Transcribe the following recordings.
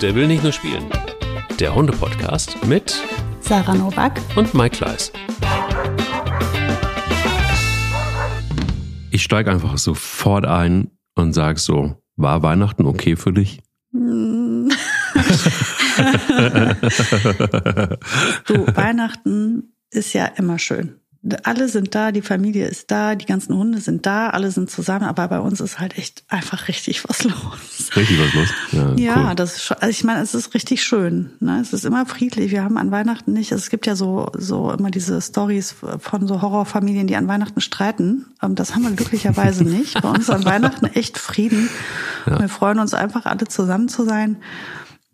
Der will nicht nur spielen. Der Hunde-Podcast mit Sarah Novak und Mike Kleiss. Ich steige einfach sofort ein und sage so, war Weihnachten okay für dich? du, Weihnachten ist ja immer schön alle sind da, die Familie ist da, die ganzen Hunde sind da, alle sind zusammen, aber bei uns ist halt echt einfach richtig was los. Richtig was los. Ja, ja cool. das ist schon, also ich meine, es ist richtig schön. Ne? Es ist immer friedlich. Wir haben an Weihnachten nicht, also es gibt ja so, so immer diese Stories von so Horrorfamilien, die an Weihnachten streiten. Ähm, das haben wir glücklicherweise nicht. Bei uns an Weihnachten echt Frieden. Ja. Wir freuen uns einfach, alle zusammen zu sein.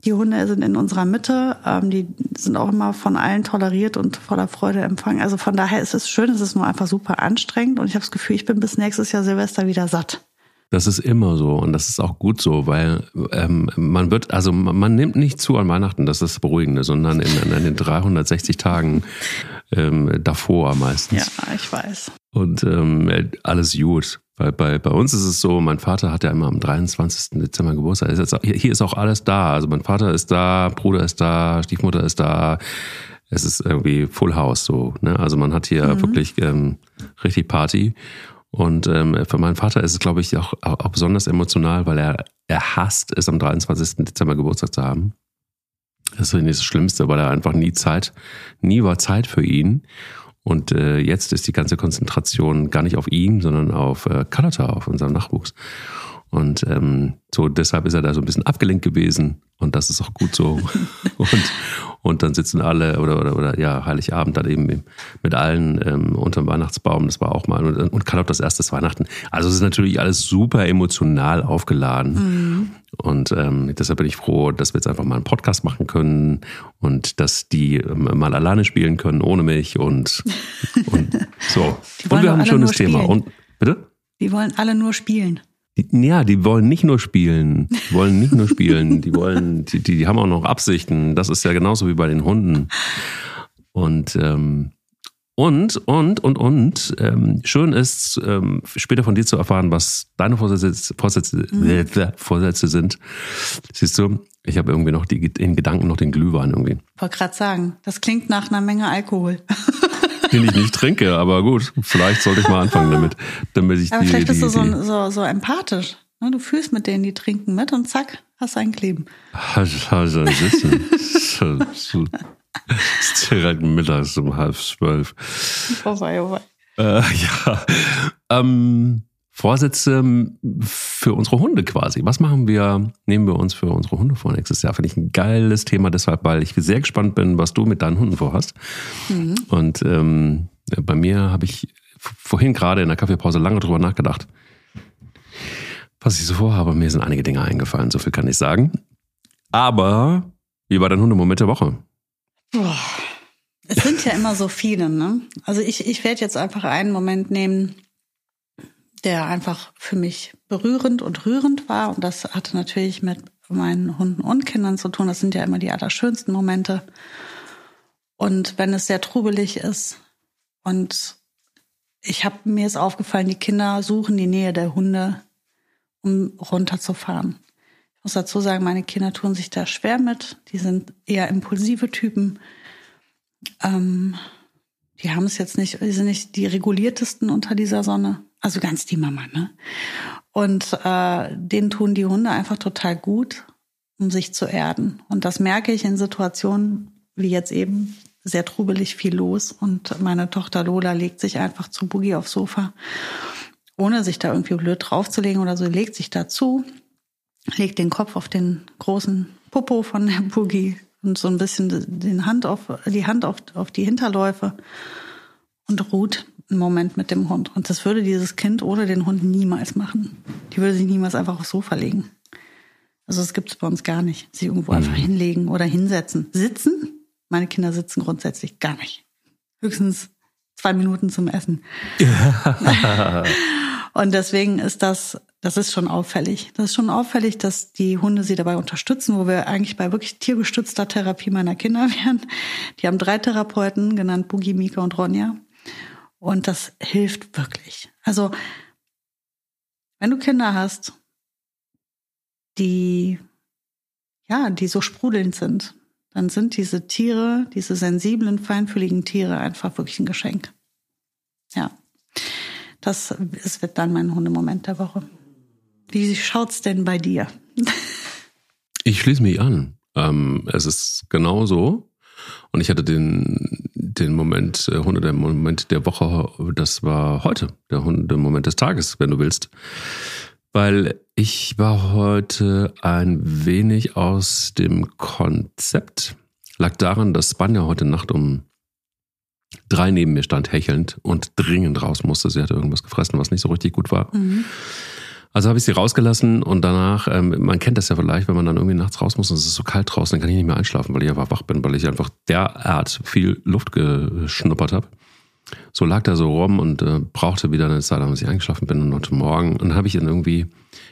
Die Hunde sind in unserer Mitte, ähm, die sind auch immer von allen toleriert und voller Freude empfangen. Also von daher ist es schön, es ist nur einfach super anstrengend und ich habe das Gefühl, ich bin bis nächstes Jahr Silvester wieder satt. Das ist immer so und das ist auch gut so, weil ähm, man wird, also man nimmt nicht zu an Weihnachten, das ist das Beruhigende, sondern in, in den 360 Tagen ähm, davor meistens. Ja, ich weiß. Und ähm, alles gut. Weil bei, bei uns ist es so, mein Vater hat ja immer am 23. Dezember Geburtstag. Ist jetzt, hier ist auch alles da. Also mein Vater ist da, Bruder ist da, Stiefmutter ist da. Es ist irgendwie Full House so. Ne? Also man hat hier mhm. wirklich ähm, richtig Party. Und ähm, für meinen Vater ist es, glaube ich, auch, auch besonders emotional, weil er, er hasst es, am 23. Dezember Geburtstag zu haben. Das ist nicht das Schlimmste, weil er einfach nie Zeit, nie war Zeit für ihn. Und äh, jetzt ist die ganze Konzentration gar nicht auf ihn, sondern auf äh, Carlotta, auf unserem Nachwuchs. Und ähm, so deshalb ist er da so ein bisschen abgelenkt gewesen und das ist auch gut so. und, und dann sitzen alle oder, oder, oder ja, Heiligabend dann eben mit allen ähm, unterm Weihnachtsbaum, das war auch mal und, und Carlotta das erste Weihnachten. Also es ist natürlich alles super emotional aufgeladen. Mhm. Und ähm, deshalb bin ich froh, dass wir jetzt einfach mal einen Podcast machen können und dass die ähm, mal alleine spielen können, ohne mich und, und so. Und wir haben ein schönes Thema. Und bitte? Die wollen alle nur spielen. Ja, die wollen nicht nur spielen, die wollen nicht nur spielen, die wollen, die, die, die haben auch noch Absichten. Das ist ja genauso wie bei den Hunden. Und ähm, und, und, und, und, ähm, schön ist, ähm, später von dir zu erfahren, was deine Vorsätze, Vorsätze, mhm. Vorsätze sind. Siehst du, ich habe irgendwie noch die, in Gedanken noch den Glühwein irgendwie. Ich wollte gerade sagen, das klingt nach einer Menge Alkohol. Den ich nicht trinke, aber gut, vielleicht sollte ich mal anfangen damit. damit ich aber die, vielleicht bist die, du so, so, so empathisch. Ne? Du fühlst mit denen, die trinken mit und zack, hast ein Kleben. Hast, hast ein Sitzen. Es ist direkt mittags um halb zwölf. Oh wei, oh wei. Äh, ja. Ähm, Vorsätze für unsere Hunde quasi. Was machen wir, nehmen wir uns für unsere Hunde vor nächstes Jahr? Finde ich ein geiles Thema deshalb, weil ich sehr gespannt bin, was du mit deinen Hunden vorhast. Mhm. Und ähm, bei mir habe ich vorhin gerade in der Kaffeepause lange drüber nachgedacht, was ich so vorhabe. Mir sind einige Dinge eingefallen, so viel kann ich sagen. Aber wie war dein Hundemoment der Woche? Boah. Es sind ja immer so viele, ne? Also ich, ich werde jetzt einfach einen Moment nehmen, der einfach für mich berührend und rührend war. Und das hatte natürlich mit meinen Hunden und Kindern zu tun. Das sind ja immer die allerschönsten Momente. Und wenn es sehr trubelig ist und ich habe mir ist aufgefallen, die Kinder suchen die Nähe der Hunde, um runterzufahren muss dazu sagen, meine Kinder tun sich da schwer mit. Die sind eher impulsive Typen. Ähm, die haben es jetzt nicht, die sind nicht die reguliertesten unter dieser Sonne. Also ganz die Mama, ne? Und äh, denen tun die Hunde einfach total gut, um sich zu erden. Und das merke ich in Situationen wie jetzt eben sehr trubelig viel los. Und meine Tochter Lola legt sich einfach zu Boogie aufs Sofa, ohne sich da irgendwie blöd draufzulegen oder so, legt sich dazu legt den Kopf auf den großen Popo von der Boogie und so ein bisschen den Hand auf, die Hand auf, auf die Hinterläufe und ruht einen Moment mit dem Hund. Und das würde dieses Kind ohne den Hund niemals machen. Die würde sich niemals einfach aufs Sofa legen. Also das gibt es bei uns gar nicht. Sie irgendwo mhm. einfach hinlegen oder hinsetzen. Sitzen? Meine Kinder sitzen grundsätzlich gar nicht. Höchstens zwei Minuten zum Essen. Und deswegen ist das das ist schon auffällig. Das ist schon auffällig, dass die Hunde sie dabei unterstützen, wo wir eigentlich bei wirklich tiergestützter Therapie meiner Kinder wären. Die haben drei Therapeuten, genannt Boogie, Mika und Ronja. Und das hilft wirklich. Also, wenn du Kinder hast, die ja, die so sprudelnd sind, dann sind diese Tiere, diese sensiblen, feinfühligen Tiere einfach wirklich ein Geschenk. Ja. Das, das wird dann mein Hundemoment der Woche. Wie schaut's denn bei dir? Ich schließe mich an. Ähm, es ist genau so. Und ich hatte den, den Moment, äh, Hunde, der Moment der Woche, das war heute, der Hunde-Moment des Tages, wenn du willst. Weil ich war heute ein wenig aus dem Konzept. Lag daran, dass Spanja heute Nacht um drei neben mir stand, hechelnd und dringend raus musste. Sie hatte irgendwas gefressen, was nicht so richtig gut war. Mhm. Also habe ich sie rausgelassen und danach, ähm, man kennt das ja vielleicht, wenn man dann irgendwie nachts raus muss und es ist so kalt draußen, dann kann ich nicht mehr einschlafen, weil ich einfach wach bin, weil ich einfach derart viel Luft geschnuppert habe. So lag da so rum und äh, brauchte wieder eine Zeit, bis ich eingeschlafen bin und heute Morgen. Und dann habe ich dann irgendwie,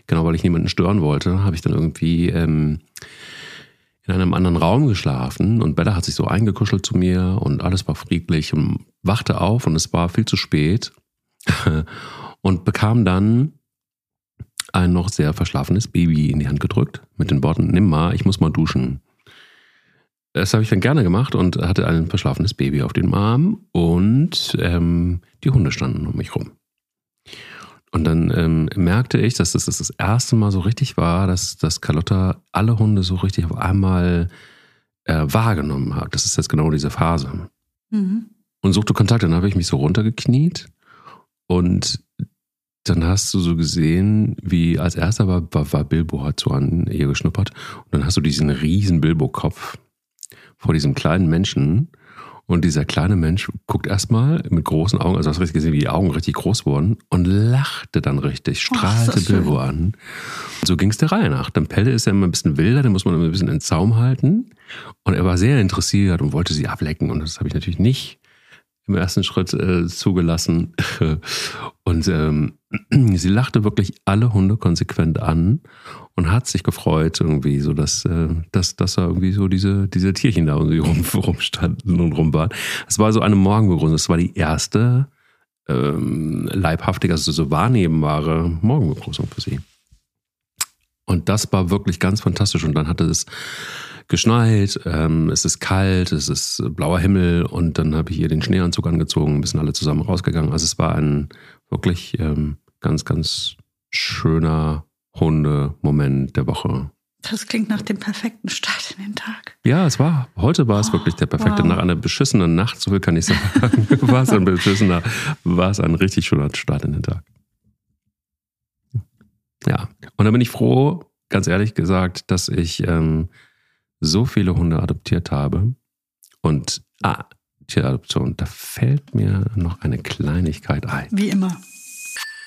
genau weil ich niemanden stören wollte, habe ich dann irgendwie ähm, in einem anderen Raum geschlafen und Bella hat sich so eingekuschelt zu mir und alles war friedlich und wachte auf und es war viel zu spät und bekam dann ein noch sehr verschlafenes Baby in die Hand gedrückt mit den Worten, nimm mal, ich muss mal duschen. Das habe ich dann gerne gemacht und hatte ein verschlafenes Baby auf dem Arm und ähm, die Hunde standen um mich rum. Und dann ähm, merkte ich, dass das das erste Mal so richtig war, dass, dass Carlotta alle Hunde so richtig auf einmal äh, wahrgenommen hat. Das ist jetzt genau diese Phase. Mhm. Und suchte Kontakt. Dann habe ich mich so runtergekniet und dann hast du so gesehen, wie als erster war, war, war Bilbo, hat so an ihr geschnuppert. Und dann hast du diesen riesen Bilbo-Kopf vor diesem kleinen Menschen. Und dieser kleine Mensch guckt erstmal mit großen Augen, also hast du richtig gesehen, wie die Augen richtig groß wurden und lachte dann richtig, strahlte oh, Bilbo an. Und so ging es der Reihe nach. Dann Pelle ist ja immer ein bisschen wilder, den muss man immer ein bisschen in Zaum halten. Und er war sehr interessiert und wollte sie ablecken. Und das habe ich natürlich nicht im ersten Schritt äh, zugelassen. Und ähm, sie lachte wirklich alle Hunde konsequent an und hat sich gefreut, irgendwie, so dass, äh, dass, dass da irgendwie so diese, diese Tierchen da irgendwie rum, rumstanden und rum waren. Es war so eine Morgenbegrüßung. Es war die erste ähm, leibhaftige, also so wahrnehmbare Morgenbegrüßung für sie. Und das war wirklich ganz fantastisch. Und dann hatte es geschneit, ähm, es ist kalt, es ist blauer Himmel und dann habe ich ihr den Schneeanzug angezogen, wir sind alle zusammen rausgegangen. Also es war ein wirklich ähm, ganz, ganz schöner Hunde-Moment der Woche. Das klingt nach dem perfekten Start in den Tag. Ja, es war. Heute war es oh, wirklich der perfekte. Wow. Nach einer beschissenen Nacht, so viel kann ich sagen, war es ein beschissener, war es ein richtig schöner Start in den Tag. Ja, und da bin ich froh, ganz ehrlich gesagt, dass ich ähm, so viele Hunde adoptiert habe. Und ah, Tieradoption, da fällt mir noch eine Kleinigkeit ein. Wie immer.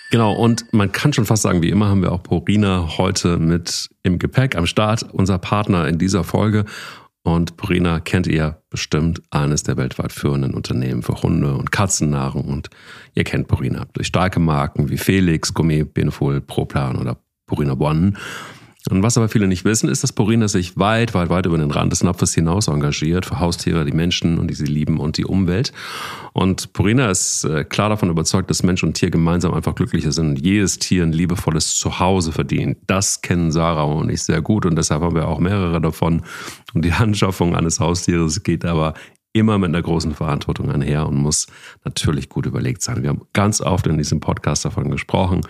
Genau, und man kann schon fast sagen, wie immer haben wir auch Porina heute mit im Gepäck am Start, unser Partner in dieser Folge. Und Porina kennt ihr bestimmt eines der weltweit führenden Unternehmen für Hunde- und Katzennahrung. Und ihr kennt Porina durch starke Marken wie Felix, Gourmet, Benefol, Proplan oder Purina One. Und was aber viele nicht wissen, ist, dass Purina sich weit, weit, weit über den Rand des Napfes hinaus engagiert für Haustiere, die Menschen und die sie lieben und die Umwelt. Und Purina ist äh, klar davon überzeugt, dass Mensch und Tier gemeinsam einfach glücklicher sind und jedes Tier ein liebevolles Zuhause verdient. Das kennen Sarah und ich sehr gut und deshalb haben wir auch mehrere davon. Und die Anschaffung eines Haustieres geht aber immer mit einer großen Verantwortung einher und muss natürlich gut überlegt sein. Wir haben ganz oft in diesem Podcast davon gesprochen,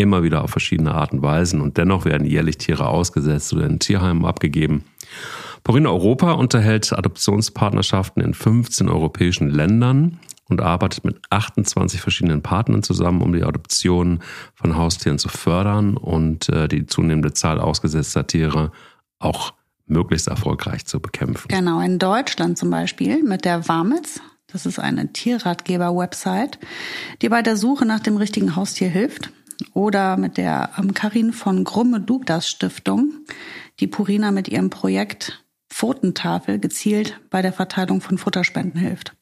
immer wieder auf verschiedene Arten und Weisen und dennoch werden jährlich Tiere ausgesetzt oder in Tierheimen abgegeben. Purina Europa unterhält Adoptionspartnerschaften in 15 europäischen Ländern und arbeitet mit 28 verschiedenen Partnern zusammen, um die Adoption von Haustieren zu fördern und äh, die zunehmende Zahl ausgesetzter Tiere auch möglichst erfolgreich zu bekämpfen. Genau, in Deutschland zum Beispiel mit der WAMITS, das ist eine Tierratgeber-Website, die bei der Suche nach dem richtigen Haustier hilft oder mit der ähm, Karin von Grumme Douglas Stiftung, die Purina mit ihrem Projekt Pfotentafel gezielt bei der Verteilung von Futterspenden hilft.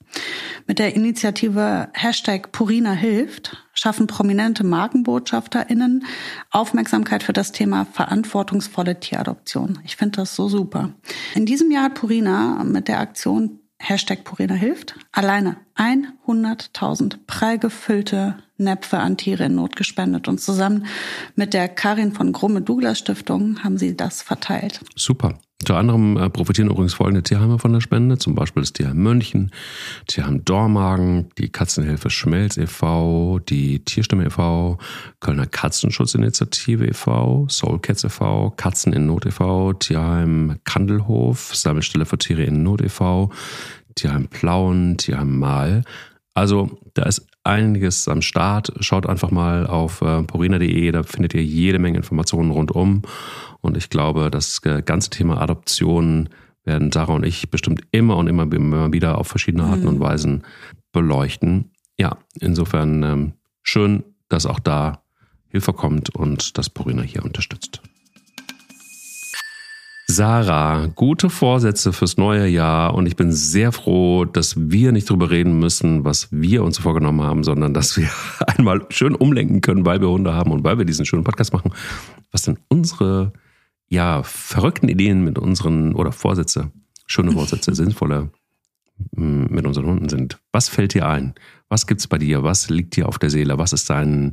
Mit der Initiative Hashtag Purina hilft schaffen prominente MarkenbotschafterInnen Aufmerksamkeit für das Thema verantwortungsvolle Tieradoption. Ich finde das so super. In diesem Jahr hat Purina mit der Aktion Hashtag Purina hilft alleine 100.000 prall gefüllte Näpfe an Tiere in Not gespendet. Und zusammen mit der Karin von Grumme Douglas Stiftung haben sie das verteilt. Super. Unter anderem äh, profitieren übrigens folgende Tierheime von der Spende, zum Beispiel das Tierheim München, Tierheim Dormagen, die Katzenhilfe Schmelz e.V., die Tierstimme e.V., Kölner Katzenschutzinitiative e.V., Soul Cats e.V., Katzen in Not e.V., Tierheim Kandelhof, Sammelstelle für Tiere in Not e.V., Tierheim Plauen, Tierheim Mal. Also da ist einiges am Start. Schaut einfach mal auf äh, porina.de, da findet ihr jede Menge Informationen rundum. Und ich glaube, das äh, ganze Thema Adoption werden Sarah und ich bestimmt immer und immer, immer wieder auf verschiedene Arten mhm. und Weisen beleuchten. Ja, insofern ähm, schön, dass auch da Hilfe kommt und dass Porina hier unterstützt. Sarah, gute Vorsätze fürs neue Jahr und ich bin sehr froh, dass wir nicht drüber reden müssen, was wir uns vorgenommen haben, sondern dass wir einmal schön umlenken können, weil wir Hunde haben und weil wir diesen schönen Podcast machen. Was denn unsere ja, verrückten Ideen mit unseren oder Vorsätze, schöne Vorsätze, sinnvolle mm, mit unseren Hunden sind. Was fällt dir ein? Was gibt's bei dir? Was liegt dir auf der Seele? Was ist dein,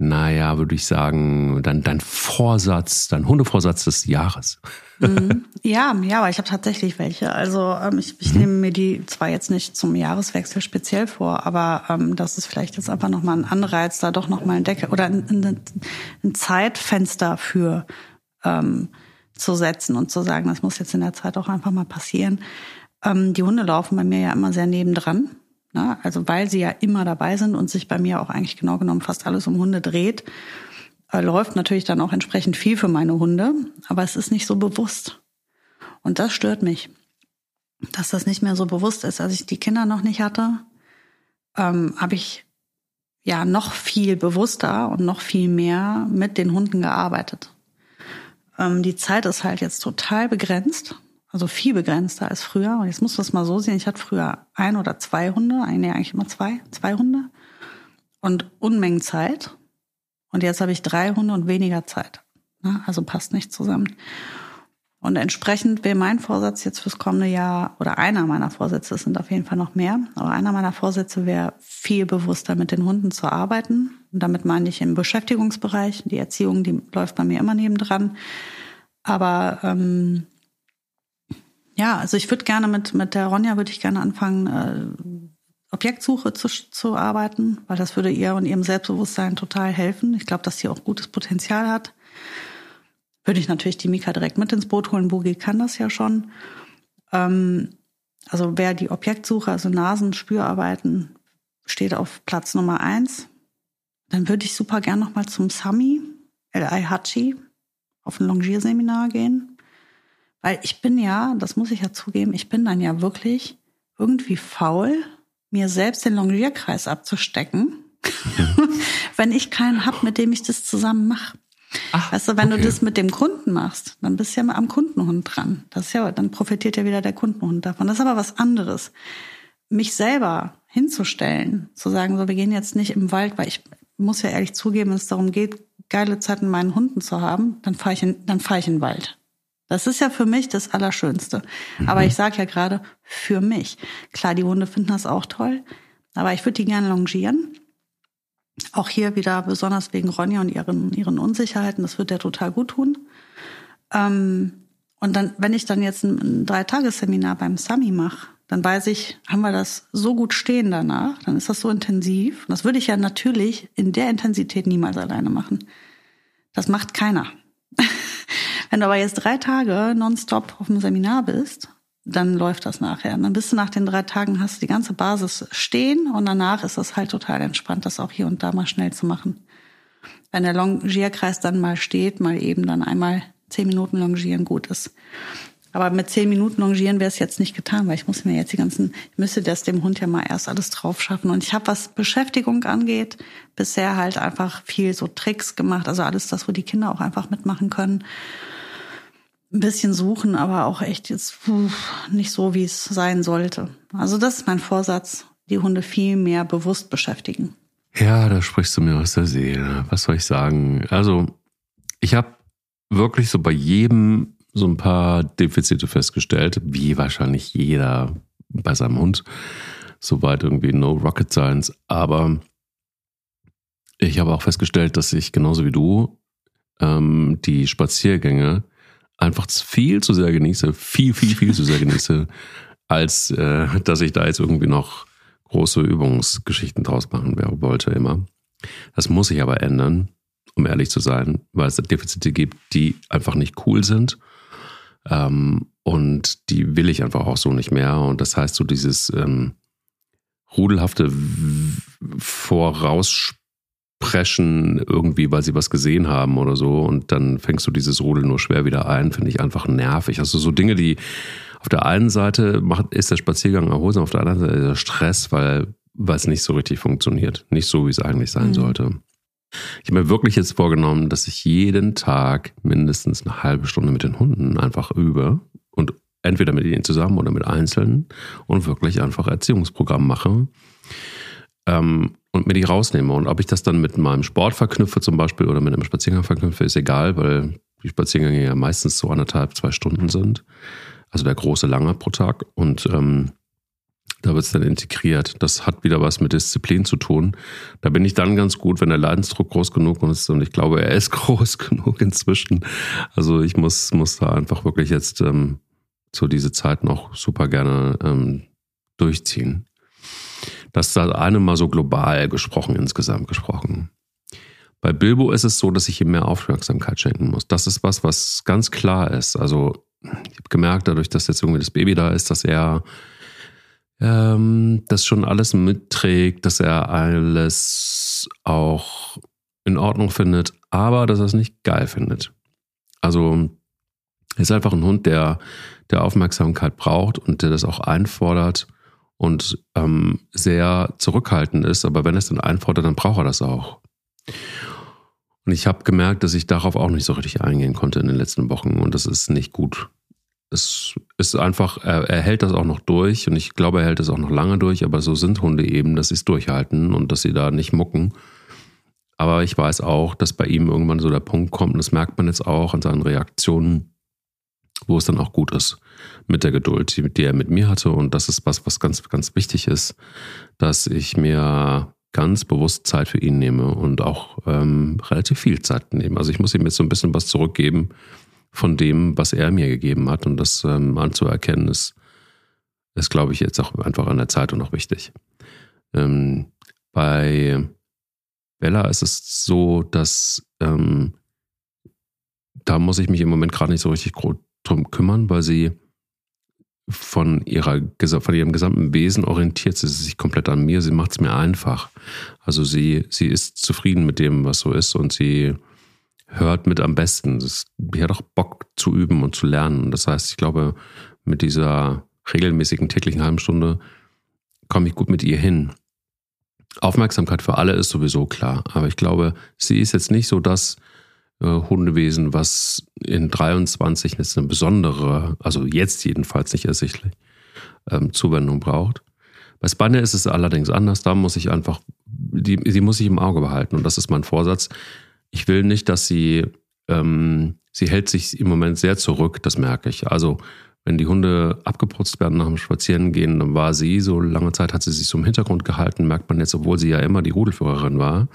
naja, würde ich sagen, dein, dein Vorsatz, dein Hundevorsatz des Jahres? Mhm. Ja, ja, aber ich habe tatsächlich welche. Also ähm, ich, ich mhm. nehme mir die zwar jetzt nicht zum Jahreswechsel speziell vor, aber ähm, das ist vielleicht jetzt einfach nochmal ein Anreiz, da doch nochmal ein Deckel oder ein, ein, ein Zeitfenster für ähm, zu setzen und zu sagen, das muss jetzt in der Zeit auch einfach mal passieren. Ähm, die Hunde laufen bei mir ja immer sehr nebendran. Ne? Also weil sie ja immer dabei sind und sich bei mir auch eigentlich genau genommen fast alles um Hunde dreht, äh, läuft natürlich dann auch entsprechend viel für meine Hunde, aber es ist nicht so bewusst. Und das stört mich, dass das nicht mehr so bewusst ist. Als ich die Kinder noch nicht hatte, ähm, habe ich ja noch viel bewusster und noch viel mehr mit den Hunden gearbeitet. Ähm, die Zeit ist halt jetzt total begrenzt, also viel begrenzter als früher. Und jetzt muss das mal so sehen. Ich hatte früher ein oder zwei Hunde, nee, eigentlich immer zwei, zwei Hunde und Unmengen Zeit. Und jetzt habe ich drei Hunde und weniger Zeit. Also passt nicht zusammen. Und entsprechend wäre mein Vorsatz jetzt fürs kommende Jahr, oder einer meiner Vorsätze, es sind auf jeden Fall noch mehr, aber einer meiner Vorsätze wäre, viel bewusster mit den Hunden zu arbeiten. Und damit meine ich im Beschäftigungsbereich. Die Erziehung, die läuft bei mir immer nebendran. Aber ähm, ja, also ich würde gerne mit, mit der Ronja würde ich gerne anfangen, äh, Objektsuche zu, zu arbeiten, weil das würde ihr und ihrem Selbstbewusstsein total helfen. Ich glaube, dass sie auch gutes Potenzial hat. Würde ich natürlich die Mika direkt mit ins Boot holen. Boogie kann das ja schon. Ähm, also wer die Objektsuche, also Nasenspürarbeiten, steht auf Platz Nummer eins. Dann würde ich super gern nochmal zum Sami, L.I. Hachi, auf ein Longierseminar gehen. Weil ich bin ja, das muss ich ja zugeben, ich bin dann ja wirklich irgendwie faul mir selbst den Longierkreis abzustecken, wenn ich keinen hab, mit dem ich das zusammen mache. Ach, weißt du, wenn okay. du das mit dem Kunden machst, dann bist du ja mal am Kundenhund dran. Das ist ja, dann profitiert ja wieder der Kundenhund davon. Das ist aber was anderes. Mich selber hinzustellen, zu sagen, so, wir gehen jetzt nicht im Wald, weil ich muss ja ehrlich zugeben, wenn es darum geht, geile Zeit mit meinen Hunden zu haben, dann fahre ich in, dann fahre ich in den Wald. Das ist ja für mich das Allerschönste. Mhm. Aber ich sage ja gerade für mich. Klar, die Hunde finden das auch toll, aber ich würde die gerne longieren. Auch hier wieder besonders wegen Ronja und ihren, ihren Unsicherheiten. Das wird der total gut tun. Ähm, und dann, wenn ich dann jetzt ein, ein Dreitagesseminar beim Sami mache, dann weiß ich, haben wir das so gut stehen danach, dann ist das so intensiv. Und das würde ich ja natürlich in der Intensität niemals alleine machen. Das macht keiner. Wenn du aber jetzt drei Tage nonstop auf dem Seminar bist, dann läuft das nachher. Dann bist du nach den drei Tagen, hast du die ganze Basis stehen und danach ist das halt total entspannt, das auch hier und da mal schnell zu machen. Wenn der Longierkreis dann mal steht, mal eben dann einmal zehn Minuten longieren gut ist. Aber mit zehn Minuten longieren wäre es jetzt nicht getan, weil ich muss mir jetzt die ganzen, ich müsste das dem Hund ja mal erst alles drauf schaffen. Und ich habe, was Beschäftigung angeht, bisher halt einfach viel so Tricks gemacht, also alles das, wo die Kinder auch einfach mitmachen können ein bisschen suchen, aber auch echt jetzt puh, nicht so, wie es sein sollte. Also das ist mein Vorsatz, die Hunde viel mehr bewusst beschäftigen. Ja, da sprichst du mir aus der Seele. Was soll ich sagen? Also ich habe wirklich so bei jedem so ein paar Defizite festgestellt, wie wahrscheinlich jeder bei seinem Hund. Soweit irgendwie no rocket science. Aber ich habe auch festgestellt, dass ich genauso wie du ähm, die Spaziergänge einfach viel zu sehr genieße, viel, viel, viel zu sehr genieße, als äh, dass ich da jetzt irgendwie noch große Übungsgeschichten draus machen wollte immer. Das muss sich aber ändern, um ehrlich zu sein, weil es Defizite gibt, die einfach nicht cool sind. Ähm, und die will ich einfach auch so nicht mehr. Und das heißt, so dieses ähm, rudelhafte Voraussprechen irgendwie, weil sie was gesehen haben oder so. Und dann fängst du dieses Rudel nur schwer wieder ein, finde ich einfach nervig. Also so Dinge, die auf der einen Seite macht, ist der Spaziergang erholsam, auf der anderen Seite ist der Stress, weil, weil es nicht so richtig funktioniert. Nicht so, wie es eigentlich sein mhm. sollte. Ich habe mir wirklich jetzt vorgenommen, dass ich jeden Tag mindestens eine halbe Stunde mit den Hunden einfach übe und entweder mit ihnen zusammen oder mit Einzelnen und wirklich einfach Erziehungsprogramm mache ähm, und mir die rausnehme. Und ob ich das dann mit meinem Sport verknüpfe zum Beispiel oder mit einem Spaziergang verknüpfe, ist egal, weil die Spaziergänge ja meistens so anderthalb, zwei Stunden sind. Also der große lange pro Tag. Und ähm, da wird es dann integriert. Das hat wieder was mit Disziplin zu tun. Da bin ich dann ganz gut, wenn der Leidensdruck groß genug ist. Und ich glaube, er ist groß genug inzwischen. Also ich muss, muss da einfach wirklich jetzt ähm, so diese Zeit noch super gerne ähm, durchziehen. Das ist das eine mal so global gesprochen, insgesamt gesprochen. Bei Bilbo ist es so, dass ich ihm mehr Aufmerksamkeit schenken muss. Das ist was, was ganz klar ist. Also ich habe gemerkt, dadurch, dass jetzt irgendwie das Baby da ist, dass er ähm, das schon alles mitträgt, dass er alles auch in Ordnung findet, aber dass er es nicht geil findet. Also er ist einfach ein Hund, der, der Aufmerksamkeit braucht und der das auch einfordert und ähm, sehr zurückhaltend ist. Aber wenn er es dann einfordert, dann braucht er das auch. Und ich habe gemerkt, dass ich darauf auch nicht so richtig eingehen konnte in den letzten Wochen und das ist nicht gut es ist einfach, er, er, hält das auch noch durch und ich glaube, er hält das auch noch lange durch, aber so sind Hunde eben, dass sie es durchhalten und dass sie da nicht mucken. Aber ich weiß auch, dass bei ihm irgendwann so der Punkt kommt, und das merkt man jetzt auch an seinen Reaktionen, wo es dann auch gut ist mit der Geduld, die, die er mit mir hatte. Und das ist was, was ganz, ganz wichtig ist, dass ich mir ganz bewusst Zeit für ihn nehme und auch ähm, relativ viel Zeit nehme. Also ich muss ihm jetzt so ein bisschen was zurückgeben, von dem, was er mir gegeben hat. Und das ähm, anzuerkennen, ist, ist, glaube ich, jetzt auch einfach an der Zeit und noch wichtig. Ähm, bei Bella ist es so, dass ähm, da muss ich mich im Moment gerade nicht so richtig drum kümmern, weil sie von, ihrer, von ihrem gesamten Wesen orientiert sie sich komplett an mir. Sie macht es mir einfach. Also sie, sie ist zufrieden mit dem, was so ist und sie hört mit am besten. Das, die hat auch Bock zu üben und zu lernen. Das heißt, ich glaube, mit dieser regelmäßigen täglichen halben Stunde komme ich gut mit ihr hin. Aufmerksamkeit für alle ist sowieso klar, aber ich glaube, sie ist jetzt nicht so das äh, Hundewesen, was in 23 jetzt eine besondere, also jetzt jedenfalls nicht ersichtlich, ähm, Zuwendung braucht. Bei Spanne ist es allerdings anders. Da muss ich einfach, die, die muss ich im Auge behalten und das ist mein Vorsatz ich will nicht, dass sie, ähm, sie hält sich im Moment sehr zurück, das merke ich. Also wenn die Hunde abgeputzt werden nach dem Spazierengehen, dann war sie, so lange Zeit hat sie sich so im Hintergrund gehalten, merkt man jetzt, obwohl sie ja immer die Rudelführerin war.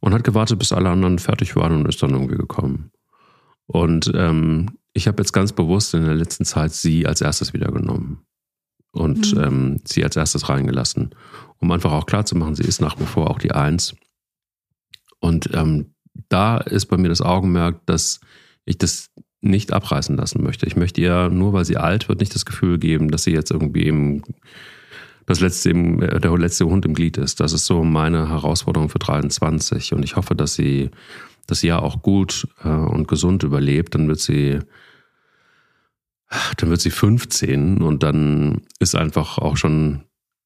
Und hat gewartet, bis alle anderen fertig waren und ist dann irgendwie gekommen. Und ähm, ich habe jetzt ganz bewusst in der letzten Zeit sie als erstes wieder genommen und mhm. ähm, sie als erstes reingelassen, um einfach auch klarzumachen, sie ist nach wie vor auch die Eins. Und ähm, da ist bei mir das Augenmerk, dass ich das nicht abreißen lassen möchte. Ich möchte ihr, nur weil sie alt wird, nicht das Gefühl geben, dass sie jetzt irgendwie eben das letzte, äh, der letzte Hund im Glied ist. Das ist so meine Herausforderung für 23. Und ich hoffe, dass sie das Jahr auch gut äh, und gesund überlebt. Dann wird sie, dann wird sie 15 und dann ist einfach auch schon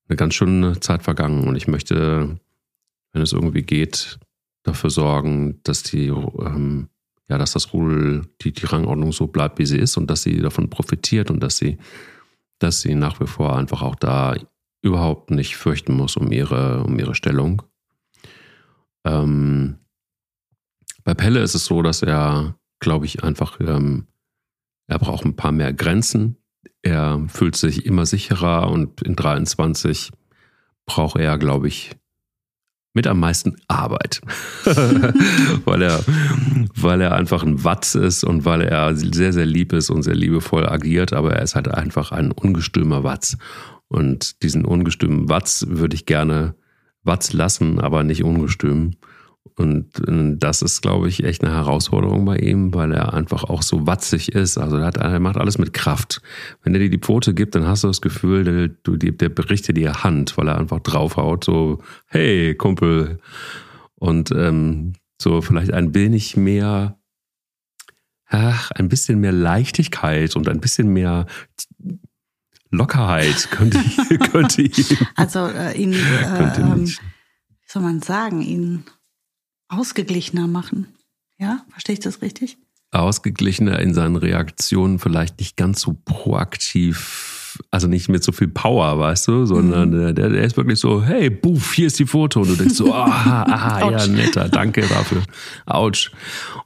eine ganz schöne Zeit vergangen. Und ich möchte, wenn es irgendwie geht, dafür sorgen, dass die, ähm, ja, dass das Rudel, die, die Rangordnung so bleibt, wie sie ist und dass sie davon profitiert und dass sie, dass sie nach wie vor einfach auch da überhaupt nicht fürchten muss um ihre, um ihre Stellung. Ähm, bei Pelle ist es so, dass er, glaube ich, einfach, ähm, er braucht ein paar mehr Grenzen. Er fühlt sich immer sicherer und in 23 braucht er, glaube ich, mit am meisten Arbeit. weil, er, weil er einfach ein Watz ist und weil er sehr, sehr lieb ist und sehr liebevoll agiert, aber er ist halt einfach ein ungestümer Watz. Und diesen ungestümen Watz würde ich gerne Watz lassen, aber nicht ungestüm. Und äh, das ist, glaube ich, echt eine Herausforderung bei ihm, weil er einfach auch so watzig ist. Also er, hat, er macht alles mit Kraft. Wenn er dir die Pfote gibt, dann hast du das Gefühl, der, der, der berichtet dir Hand, weil er einfach draufhaut, so, hey, Kumpel. Und ähm, so vielleicht ein wenig mehr, ach, ein bisschen mehr Leichtigkeit und ein bisschen mehr Lockerheit könnte ich, könnte ich. Also äh, ihn, äh, ähm, wie soll man sagen, ihn ausgeglichener machen. Ja, verstehe ich das richtig? Ausgeglichener in seinen Reaktionen, vielleicht nicht ganz so proaktiv, also nicht mit so viel Power, weißt du, sondern mhm. der, der ist wirklich so, hey, buff, hier ist die Foto. Und du denkst so, aha, aha ja, netter, danke dafür. Autsch.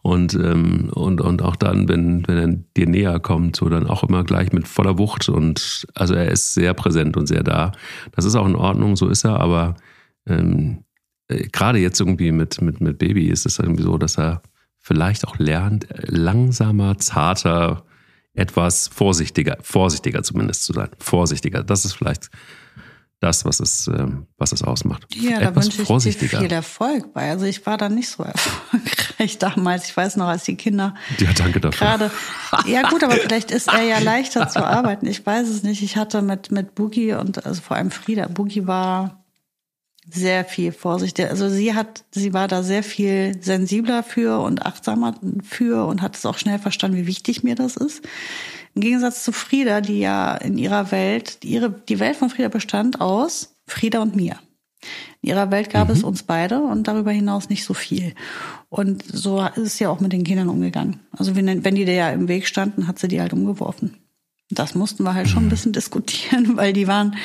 Und, ähm, und, und auch dann, wenn, wenn er dir näher kommt, so dann auch immer gleich mit voller Wucht. Und also er ist sehr präsent und sehr da. Das ist auch in Ordnung, so ist er, aber ähm, äh, gerade jetzt irgendwie mit, mit, mit Baby ist es irgendwie so, dass er vielleicht auch lernt, langsamer, zarter, etwas vorsichtiger, vorsichtiger zumindest zu sein. Vorsichtiger. Das ist vielleicht das, was es, ähm, was es ausmacht. Ja, etwas da wünsche ich dir viel Erfolg bei. Also ich war da nicht so erfolgreich damals. Ich weiß noch, als die Kinder ja, danke dafür. gerade. Ja gut, aber vielleicht ist er ja leichter zu arbeiten. Ich weiß es nicht. Ich hatte mit mit Boogie und also vor allem Frieda. Boogie war sehr viel vorsichtig. Also sie hat, sie war da sehr viel sensibler für und achtsamer für und hat es auch schnell verstanden, wie wichtig mir das ist. Im Gegensatz zu Frieda, die ja in ihrer Welt, ihre, die Welt von Frieda bestand aus Frieda und mir. In ihrer Welt gab mhm. es uns beide und darüber hinaus nicht so viel. Und so ist es ja auch mit den Kindern umgegangen. Also wenn, wenn die da ja im Weg standen, hat sie die halt umgeworfen. Das mussten wir halt schon ein mhm. bisschen diskutieren, weil die waren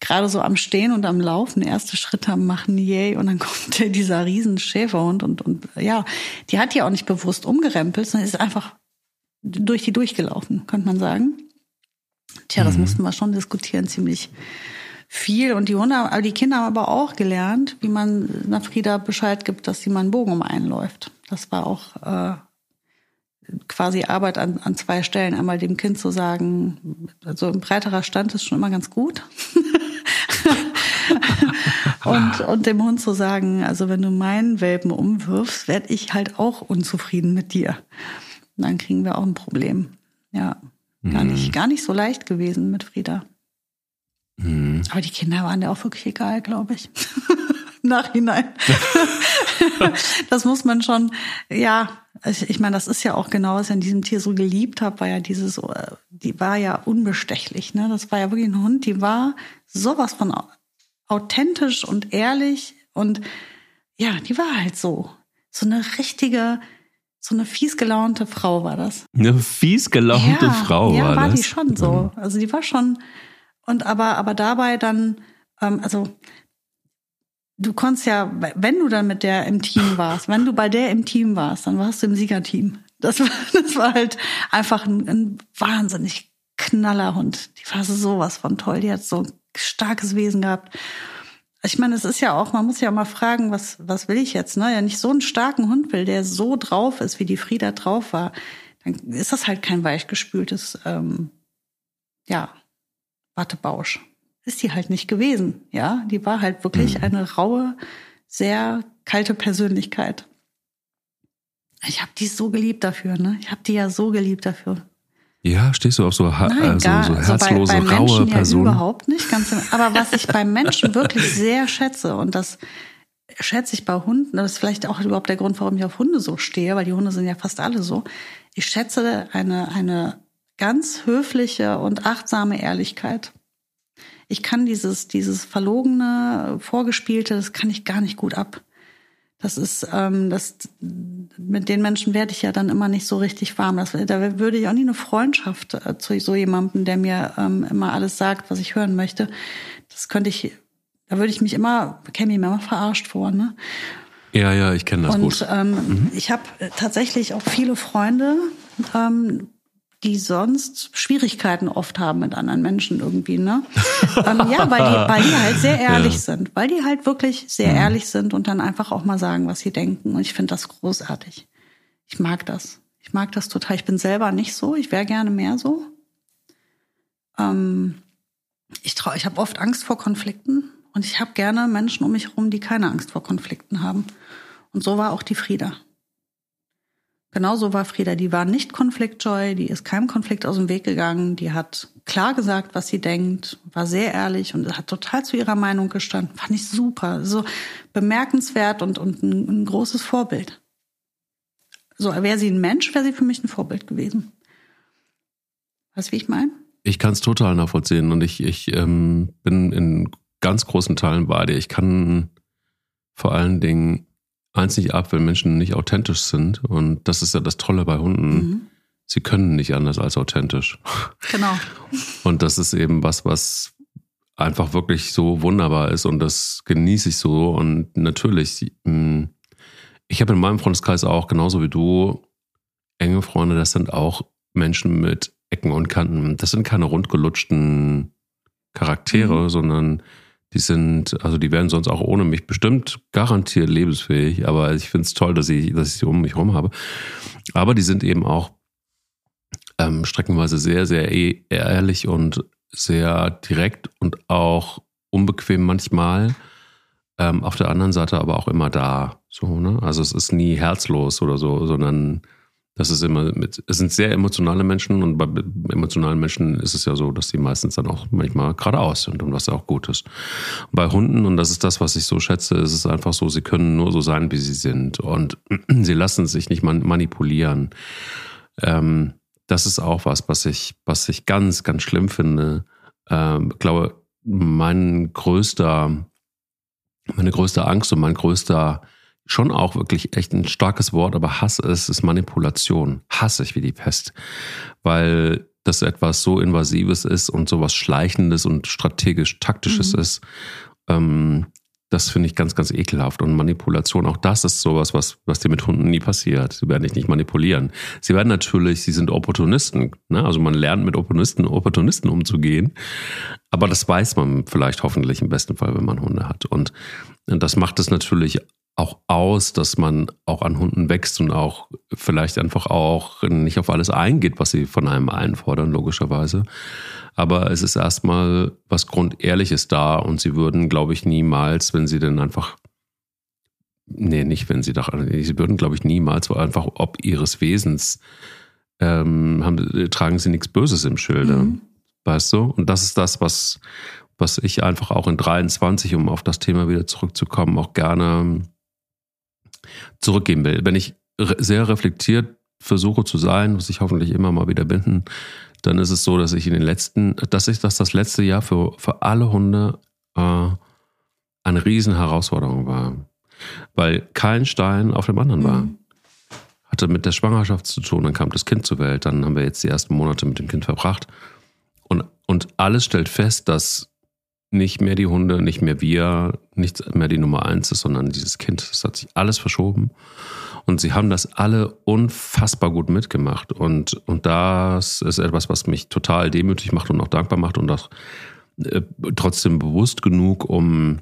gerade so am Stehen und am Laufen erste Schritte am machen, yay, und dann kommt dieser riesen Schäferhund und, und ja, die hat die auch nicht bewusst umgerempelt, sondern ist einfach durch die durchgelaufen, könnte man sagen. Tja, das mhm. mussten wir schon diskutieren, ziemlich viel. Und die Hunde, aber die Kinder haben aber auch gelernt, wie man nach Frieda Bescheid gibt, dass sie mal einen Bogen um einen läuft. Das war auch äh, quasi Arbeit an, an zwei Stellen. Einmal dem Kind zu sagen, also ein breiterer Stand ist schon immer ganz gut. und, und dem Hund zu sagen, also wenn du meinen Welpen umwirfst, werde ich halt auch unzufrieden mit dir. Und dann kriegen wir auch ein Problem. Ja, gar nicht, mhm. gar nicht so leicht gewesen mit Frieda. Mhm. Aber die Kinder waren ja auch wirklich egal, glaube ich. Nachhinein. das muss man schon, ja, ich meine, das ist ja auch genau, was ich an diesem Tier so geliebt habe, war ja dieses, äh, die war ja unbestechlich, ne? Das war ja wirklich ein Hund, die war sowas von authentisch und ehrlich und ja, die war halt so. So eine richtige, so eine fies gelaunte Frau war das. Eine fies gelaunte ja, Frau ja, war, war das? die schon so. Also die war schon, und aber, aber dabei dann, ähm, also du konntest ja, wenn du dann mit der im Team warst, wenn du bei der im Team warst, dann warst du im Siegerteam. Das war, das war halt einfach ein, ein wahnsinnig knaller Hund. Die war so sowas von toll. Die hat so starkes Wesen gehabt. Ich meine, es ist ja auch, man muss ja mal fragen, was, was will ich jetzt, ne? Ja, nicht so einen starken Hund will, der so drauf ist, wie die Frieda drauf war, dann ist das halt kein weichgespültes, ähm, ja, Wattebausch ist die halt nicht gewesen. Ja, die war halt wirklich mhm. eine raue, sehr kalte Persönlichkeit. Ich habe die so geliebt dafür, ne? Ich habe die ja so geliebt dafür. Ja, stehst du auf so, Nein, also, gar, so herzlose, also bei, bei raue Menschen Personen? Ja überhaupt nicht, ganz Aber was ich beim Menschen wirklich sehr schätze und das schätze ich bei Hunden, das ist vielleicht auch überhaupt der Grund, warum ich auf Hunde so stehe, weil die Hunde sind ja fast alle so. Ich schätze eine, eine ganz höfliche und achtsame Ehrlichkeit ich kann dieses, dieses verlogene, vorgespielte, das kann ich gar nicht gut ab. Das ist, ähm, das, mit den Menschen werde ich ja dann immer nicht so richtig warm. Das, da würde ich auch nie eine Freundschaft äh, zu so jemandem, der mir ähm, immer alles sagt, was ich hören möchte. Das könnte ich, da würde ich mich immer, käme ich mir immer verarscht vor, ne? Ja, ja, ich kenne das und, gut. Ähm, mhm. Ich habe tatsächlich auch viele Freunde, ähm, die sonst Schwierigkeiten oft haben mit anderen Menschen irgendwie, ne? ähm, ja, weil die, weil die halt sehr ehrlich ja. sind, weil die halt wirklich sehr mhm. ehrlich sind und dann einfach auch mal sagen, was sie denken. Und ich finde das großartig. Ich mag das. Ich mag das total. Ich bin selber nicht so. Ich wäre gerne mehr so. Ähm, ich trau, ich habe oft Angst vor Konflikten und ich habe gerne Menschen um mich herum, die keine Angst vor Konflikten haben. Und so war auch die Frieda. Genauso war Frieda, die war nicht konfliktscheu, die ist keinem Konflikt aus dem Weg gegangen, die hat klar gesagt, was sie denkt, war sehr ehrlich und hat total zu ihrer Meinung gestanden. Fand ich super, so bemerkenswert und, und ein, ein großes Vorbild. So, wäre sie ein Mensch, wäre sie für mich ein Vorbild gewesen. Weißt du, wie ich meine? Ich kann es total nachvollziehen und ich, ich ähm, bin in ganz großen Teilen bei dir. Ich kann vor allen Dingen eins nicht ab, wenn Menschen nicht authentisch sind. Und das ist ja das Tolle bei Hunden. Mhm. Sie können nicht anders als authentisch. Genau. Und das ist eben was, was einfach wirklich so wunderbar ist und das genieße ich so. Und natürlich, hm, ich habe in meinem Freundeskreis auch, genauso wie du, enge Freunde, das sind auch Menschen mit Ecken und Kanten. Das sind keine rundgelutschten Charaktere, mhm. sondern die sind, also die wären sonst auch ohne mich bestimmt garantiert lebensfähig, aber ich finde es toll, dass ich, dass ich sie um mich herum habe. Aber die sind eben auch ähm, streckenweise sehr, sehr e-, ehrlich und sehr direkt und auch unbequem manchmal. Ähm, auf der anderen Seite aber auch immer da. So, ne? Also es ist nie herzlos oder so, sondern das ist immer mit, es sind sehr emotionale Menschen und bei emotionalen Menschen ist es ja so, dass die meistens dann auch manchmal geradeaus sind und was auch gut ist. Bei Hunden, und das ist das, was ich so schätze, ist es einfach so, sie können nur so sein, wie sie sind und sie lassen sich nicht manipulieren. Ähm, das ist auch was, was ich, was ich ganz, ganz schlimm finde. Ähm, glaube, mein größter, meine größte Angst und mein größter schon auch wirklich echt ein starkes Wort, aber Hass ist, ist Manipulation. Hasse ich wie die Pest. Weil das etwas so Invasives ist und sowas Schleichendes und strategisch-taktisches mhm. ist. Ähm, das finde ich ganz, ganz ekelhaft. Und Manipulation, auch das ist sowas, was, was dir mit Hunden nie passiert. Sie werden dich nicht manipulieren. Sie werden natürlich, sie sind Opportunisten. Ne? Also man lernt mit Opportunisten, Opportunisten umzugehen. Aber das weiß man vielleicht hoffentlich im besten Fall, wenn man Hunde hat. Und, und das macht es natürlich auch aus, dass man auch an Hunden wächst und auch vielleicht einfach auch nicht auf alles eingeht, was sie von einem einfordern, logischerweise. Aber es ist erstmal was Grundehrliches da und sie würden, glaube ich, niemals, wenn sie denn einfach, nee, nicht wenn sie doch, sie würden, glaube ich, niemals, einfach ob ihres Wesens ähm, haben, tragen sie nichts Böses im Schilde. Mhm. Weißt du? Und das ist das, was, was ich einfach auch in 23, um auf das Thema wieder zurückzukommen, auch gerne zurückgeben will. Wenn ich sehr reflektiert versuche zu sein, was ich hoffentlich immer mal wieder bin, dann ist es so, dass ich in den letzten, dass ich, dass das letzte Jahr für, für alle Hunde äh, eine riesen Herausforderung war. Weil kein Stein auf dem anderen war. Mhm. Hatte mit der Schwangerschaft zu tun, dann kam das Kind zur Welt, dann haben wir jetzt die ersten Monate mit dem Kind verbracht. Und, und alles stellt fest, dass nicht mehr die Hunde, nicht mehr wir, nicht mehr die Nummer eins ist, sondern dieses Kind. Das hat sich alles verschoben. Und sie haben das alle unfassbar gut mitgemacht. Und, und das ist etwas, was mich total demütig macht und auch dankbar macht und auch äh, trotzdem bewusst genug, um